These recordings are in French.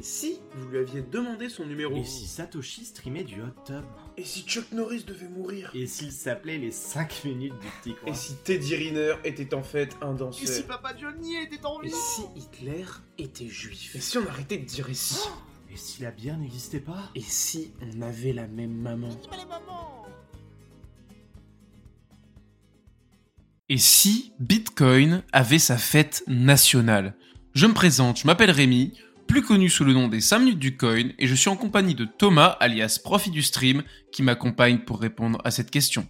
Et si vous lui aviez demandé son numéro Et si Satoshi streamait du hot tub Et si Chuck Norris devait mourir Et s'il s'appelait les 5 minutes du petit coin Et si Teddy Riner était en fait un danseur Et si Papa Johnny était en Et vie si Hitler était juif Et si on arrêtait de dire et si Et si la bière n'existait pas Et si on avait la même maman Et si Bitcoin avait sa fête nationale Je me présente, je m'appelle Rémi, plus connu sous le nom des 5 minutes du coin, et je suis en compagnie de Thomas, alias Profit du Stream, qui m'accompagne pour répondre à cette question.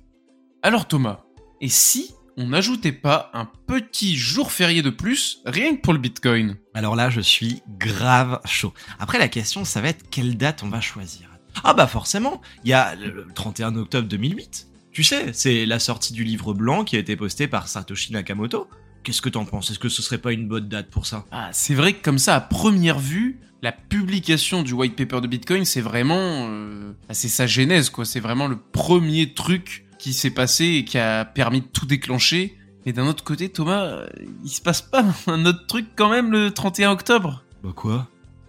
Alors Thomas, et si on n'ajoutait pas un petit jour férié de plus, rien que pour le Bitcoin? Alors là, je suis grave chaud. Après, la question, ça va être quelle date on va choisir? Ah bah forcément, il y a le 31 octobre 2008. Tu sais, c'est la sortie du livre blanc qui a été posté par Satoshi Nakamoto. Qu'est-ce que t'en penses? Est-ce que ce serait pas une bonne date pour ça? Ah, c'est vrai que comme ça, à première vue, la publication du white paper de Bitcoin, c'est vraiment... euh, bah, c'est sa genèse, quoi. C'est vraiment le premier truc qui s'est passé et qui a permis de tout déclencher. Et d'un autre côté, Thomas, euh, il se passe pas un autre truc quand même le 31 octobre? Bah quoi?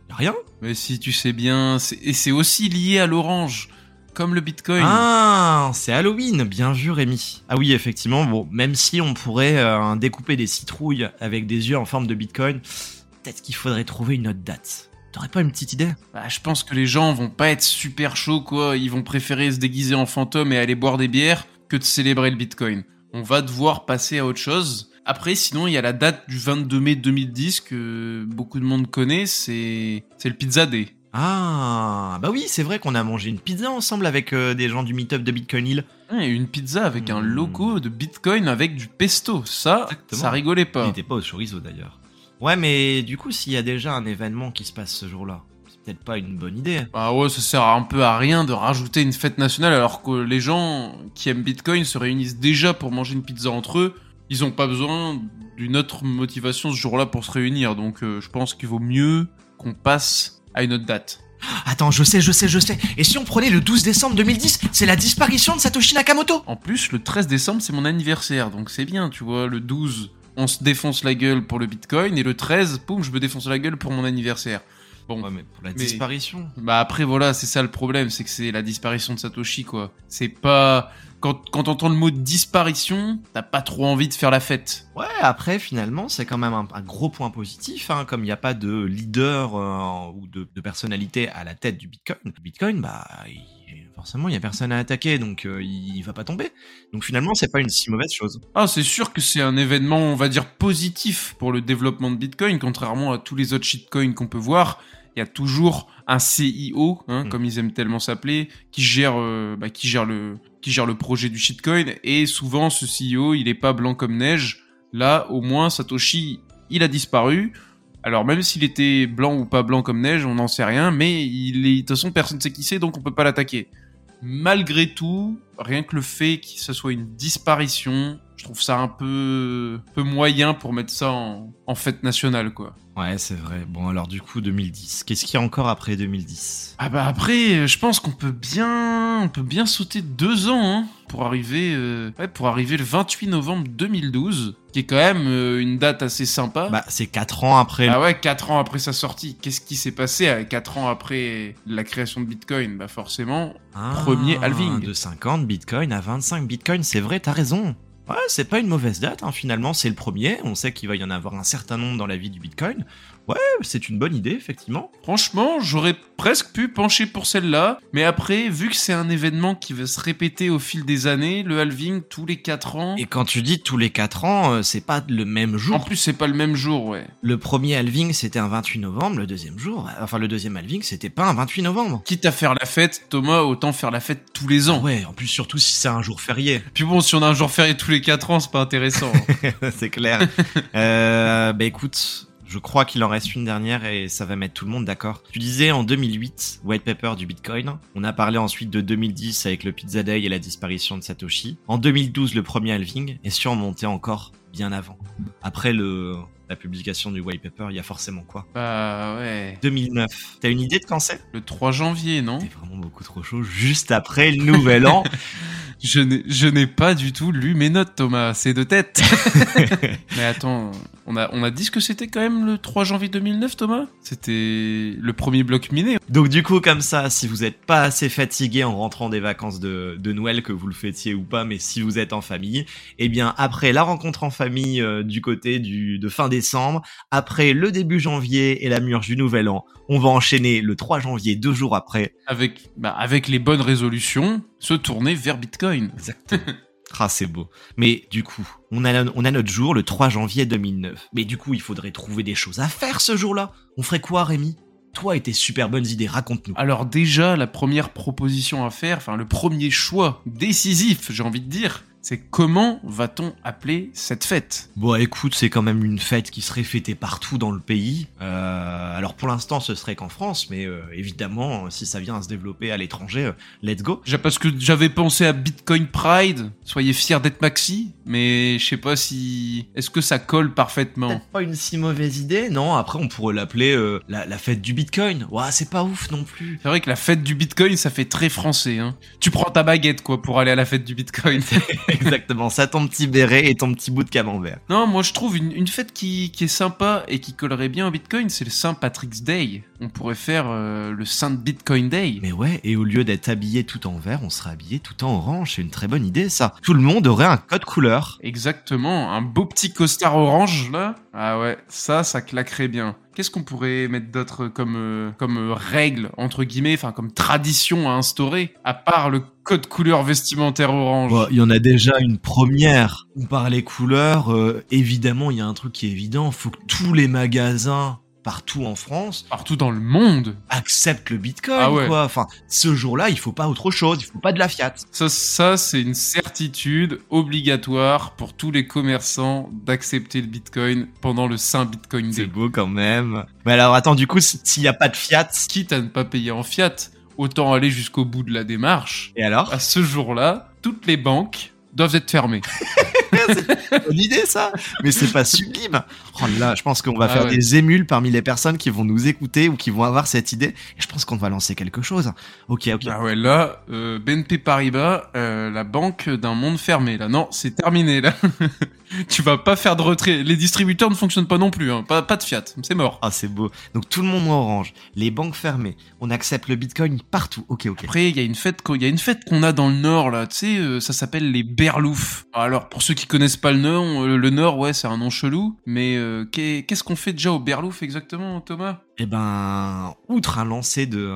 Y'a rien? Mais si tu sais bien, et c'est aussi lié à l'orange, comme le Bitcoin. Ah, c'est Halloween, bien vu Rémi. Ah oui, effectivement, bon, même si on pourrait euh, découper des citrouilles avec des yeux en forme de Bitcoin, peut-être qu'il faudrait trouver une autre date. T'aurais pas une petite idée? Bah, je pense que les gens vont pas être super chauds, quoi. Ils vont préférer se déguiser en fantôme et aller boire des bières que de célébrer le Bitcoin. On va devoir passer à autre chose. Après, sinon, il y a la date du 22 mai 2010 que beaucoup de monde connaît, c'est c'est le Pizza Day. Ah, bah oui, c'est vrai qu'on a mangé une pizza ensemble avec euh, des gens du meet-up de Bitcoin Hill. Ouais, une pizza avec un Hmm. logo de Bitcoin avec du pesto. Ça, Exactement. ça rigolait Il pas. n'était pas au chorizo d'ailleurs. Ouais, mais du coup, s'il y a déjà un événement qui se passe ce jour-là, c'est peut-être pas une bonne idée. Bah ouais, ça sert un peu à rien de rajouter une fête nationale alors que les gens qui aiment Bitcoin se réunissent déjà pour manger une pizza entre eux. Ils ont pas besoin d'une autre motivation ce jour-là pour se réunir. Donc euh, je pense qu'il vaut mieux qu'on passe à une autre date. Attends, je sais, je sais, je sais. Et si on prenait le 12 décembre 2010, c'est la disparition de Satoshi Nakamoto? En plus, le 13 décembre, c'est mon anniversaire. Donc c'est bien, tu vois. Le 12, on se défonce la gueule pour le Bitcoin. Et le 13, boum, je me défonce la gueule pour mon anniversaire. Bon, Ouais, mais pour la Mais- disparition. Bah après voilà, c'est ça le problème, c'est que c'est la disparition de Satoshi quoi. C'est pas quand quand t'entends le mot disparition, t'as pas trop envie de faire la fête. Ouais, après, finalement, c'est quand même un, un gros point positif, hein, comme il n'y a pas de leader euh, ou de, de personnalité à la tête du Bitcoin. Le Bitcoin, bah, il- forcément, il y a personne à attaquer, donc euh, il, il va pas tomber. Donc finalement, c'est pas une si mauvaise chose. Ah, c'est sûr que c'est un événement, on va dire positif pour le développement de Bitcoin contrairement à tous les autres shitcoins qu'on peut voir. Il y a toujours un CIO, hein, Mm. comme ils aiment tellement s'appeler, qui gère, euh, bah, qui gère le, qui gère le projet du shitcoin. Et souvent, ce CEO, il est pas blanc comme neige. Là, au moins, Satoshi, il a disparu. Alors même s'il était blanc ou pas blanc comme neige, on n'en sait rien. Mais il est, de toute façon, personne ne sait qui c'est, donc on peut pas l'attaquer. Malgré tout, rien que le fait que ce soit une disparition, je trouve ça un peu, peu moyen pour mettre ça en, en fête nationale, quoi. Ouais, c'est vrai. Bon, alors du coup, 2010. Qu'est-ce qu'il y a encore après 2010 Ah bah après, euh, je pense qu'on peut bien, on peut bien sauter deux ans hein, pour arriver, euh, ouais, pour arriver le 28 novembre 2012, qui est quand même euh, une date assez sympa. Bah, c'est 4 ans après. ah ouais, quatre ans après sa sortie. Qu'est-ce qui s'est passé à quatre ans après la création de Bitcoin? Bah forcément, Ah, premier halving. De 50 bitcoins à 25 bitcoins, c'est vrai, t'as raison. Ouais, c'est pas une mauvaise date, hein, finalement, c'est le premier. On sait qu'il va y en avoir un certain nombre dans la vie du bitcoin. Ouais, c'est une bonne idée, effectivement. Franchement, j'aurais presque pu pencher pour celle-là, mais après, vu que c'est un événement qui va se répéter au fil des années, le halving tous les 4 ans. Et quand tu dis tous les 4 ans, euh, c'est pas le même En jour. plus, c'est pas le même jour, ouais. Le premier halving, c'était un 28 novembre, le deuxième jour, enfin le deuxième halving, c'était pas un 28 novembre. Quitte à faire la fête, Thomas, autant faire la fête tous les ans. ouais, en plus surtout si c'est un jour férié. Puis bon, si on a un jour férié tous les 4 ans, c'est pas intéressant. c'est clair. euh, bah écoute, je crois qu'il en reste une dernière et ça va mettre tout le monde d'accord. Tu disais en 2008, white paper du Bitcoin. On a parlé ensuite de 2010 avec le Pizza Day et la disparition de Satoshi. En 2012, le premier halving. Et montait encore bien avant Après le la publication du white paper, il y a forcément quoi? Bah ouais. 2009. T'as une idée de quand c'est? Le 3 janvier, non? T'es vraiment beaucoup trop chaud. Juste après le nouvel an. Je n'ai je n'ai pas du tout lu mes notes, Thomas. C'est de tête. Mais attends, On a, on a dit ce que c'était quand même le 3 janvier 2009, Thomas? C'était le premier bloc miné. Donc du coup, comme ça, si vous n'êtes pas assez fatigué en rentrant des vacances de, de Noël, que vous le fêtiez ou pas, mais si vous êtes en famille, eh bien après la rencontre en famille euh, du côté du, de fin décembre, après le début janvier et la mûre du Nouvel An, on va enchaîner le 3 janvier, deux jours après. Avec, bah, avec les bonnes résolutions, se tourner vers Bitcoin. Exactement. Ah, c'est beau. Mais du coup, on a, notre jour, le 3 janvier 2009. Mais du coup, il faudrait trouver des choses à faire ce jour-là. On ferait quoi, Rémi? Toi et tes super bonnes idées, raconte-nous. Alors déjà, la première proposition à faire, enfin le premier choix décisif, j'ai envie de dire, c'est comment va-t-on appeler cette fête? Bon, écoute, c'est quand même une fête qui serait fêtée partout dans le pays. Euh, alors pour l'instant, ce serait qu'en France, mais euh, évidemment, si ça vient à se développer à l'étranger, euh, let's go. Parce que j'avais pensé à Bitcoin Pride, soyez fiers d'être maxi, mais je sais pas si... Est-ce que ça colle parfaitement? Peut-être pas une si mauvaise idée, non? Après, on pourrait l'appeler euh, la, la fête du Bitcoin. Ouah, c'est pas ouf non plus. C'est vrai que la fête du Bitcoin, ça fait très français. Hein. Tu prends ta baguette, quoi, pour aller à la fête du Bitcoin. Exactement, ça ton petit béret et ton petit bout de camembert. non, moi je trouve une, une fête qui, qui est sympa et qui collerait bien au Bitcoin, c'est le Saint Patrick's Day. On pourrait faire euh, le Saint Bitcoin Day. Mais ouais, et au lieu d'être habillé tout en vert, on serait habillé tout en orange. C'est une très bonne idée, ça. Tout le monde aurait un code couleur. Exactement, un beau petit costard orange là. Ah ouais, ça, ça claquerait bien. Qu'est-ce qu'on pourrait mettre d'autre comme euh, comme euh, règle entre guillemets, enfin comme tradition à instaurer, à part le code couleur vestimentaire orange? Il y en a déjà une première. Par les couleurs, euh, évidemment, il y a un truc qui est évident. Faut que tous les magasins partout en France Partout dans le monde. acceptent le Bitcoin, Ah ouais. quoi. Enfin, ce jour-là, il faut pas autre chose. Il faut pas de la fiat. Ça, ça c'est une certitude obligatoire pour tous les commerçants d'accepter le Bitcoin pendant le Saint Bitcoin C'est Day. beau quand même. Mais alors, attends, du coup, si- s'il y a pas de fiat, Quitte à ne pas payer en fiat, autant aller jusqu'au bout de la démarche. et alors? À ce jour-là, toutes les banques doivent être fermées. Bonne idée ça Mais c'est pas sublime Oh là, je pense qu'on va Ah faire ouais. des émules parmi les personnes qui vont nous écouter ou qui vont avoir cette idée. Et je pense qu'on va lancer quelque chose. Ok, ok. Ah ouais, là, euh, BNP Paribas, euh, la banque d'un monde fermé. Là, non, c'est terminé là. tu vas pas faire de retrait. Les distributeurs ne fonctionnent pas non plus. Hein. Pas, pas de fiat, c'est mort. Ah, c'est beau. Donc tout le monde en orange, les banques fermées, on accepte le Bitcoin partout. Ok, ok. Après, il y a une fête, qu'on- il y a une fête qu'on a dans le Nord là. Tu sais, euh, ça s'appelle les Berlouf. Alors, pour ceux qui connaissent pas le Nord, le Nord, ouais, c'est un nom chelou. Mais euh, qu'est- qu'est-ce qu'on fait déjà au Berlouf exactement, Thomas? Eh ben, outre un lancer de,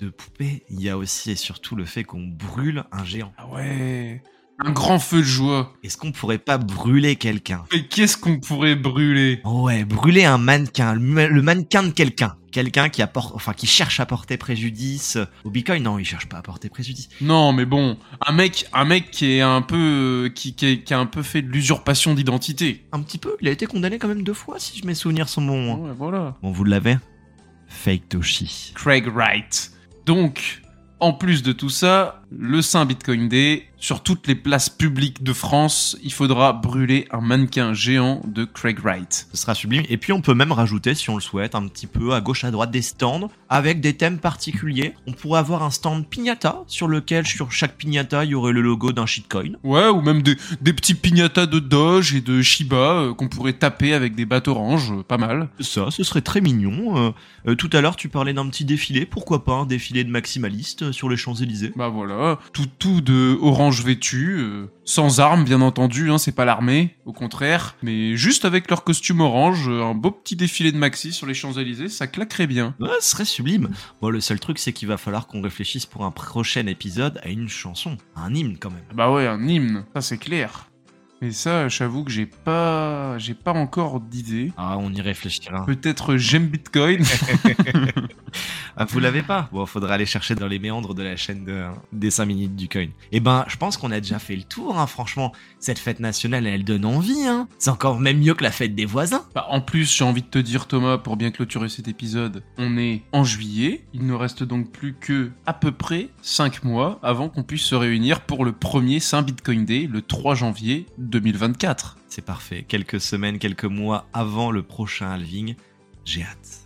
de poupées, il y a aussi et surtout le fait qu'on brûle un géant. Ah ouais, un grand feu de joie. Est-ce qu'on pourrait pas brûler quelqu'un? Mais qu'est-ce qu'on pourrait brûler? Ouais, brûler un mannequin, le ma- le mannequin de quelqu'un. Quelqu'un qui apporte, enfin, qui cherche à porter préjudice au Bitcoin. Non, il cherche pas à porter préjudice. Non, mais bon, un mec, un mec qui est un peu, qui, qui, est- qui a un peu fait de l'usurpation d'identité. Un petit peu. Il a été condamné quand même deux fois, si je mes souvenirs sont bons. hein. Ouais, voilà. Bon, vous l'avez? Fake Toshi. Craig Wright. Donc, en plus de tout ça, le Saint Bitcoin Day, sur toutes les places publiques de France, il faudra brûler un mannequin géant de Craig Wright. Ce sera sublime. Et puis, on peut même rajouter, si on le souhaite, un petit peu à gauche, à droite des stands avec des thèmes particuliers. On pourrait avoir un stand pignata sur lequel, sur chaque pignata, il y aurait le logo d'un shitcoin. Ouais, ou même des, des petits piñatas de Doge et de Shiba euh, qu'on pourrait taper avec des battes oranges, euh, pas mal. Ça, ce serait très mignon. Euh, tout à l'heure, tu parlais d'un petit défilé. Pourquoi pas un défilé de maximalistes sur les Champs-Élysées? Bah voilà, tout tout de orange vêtu, euh, sans armes bien entendu, hein, c'est pas l'armée, au contraire, mais juste avec leur costume orange, euh, un beau petit défilé de maxi sur les Champs-Élysées, ça claquerait bien. Ouais, ce serait sublime. Bon, le seul truc, c'est qu'il va falloir qu'on réfléchisse pour un prochain épisode à une chanson, à un hymne quand même. Bah ouais, un hymne, ça c'est clair. Mais ça, j'avoue que j'ai pas, j'ai pas encore d'idée. Ah, on y réfléchira. Peut-être j'aime Bitcoin. Ah, vous l'avez pas? Bon, faudra aller chercher dans les méandres de la chaîne de, des 5 minutes du coin. Eh ben, je pense qu'on a déjà fait le tour, hein, franchement. Cette fête nationale, elle donne envie, hein. C'est encore même mieux que la fête des voisins. Bah, en plus, j'ai envie de te dire, Thomas, pour bien clôturer cet épisode, on est en juillet. Il ne reste donc plus que à peu près 5 mois avant qu'on puisse se réunir pour le premier Saint Bitcoin Day, le 3 janvier 2024. C'est parfait. Quelques semaines, quelques mois avant le prochain halving. J'ai hâte.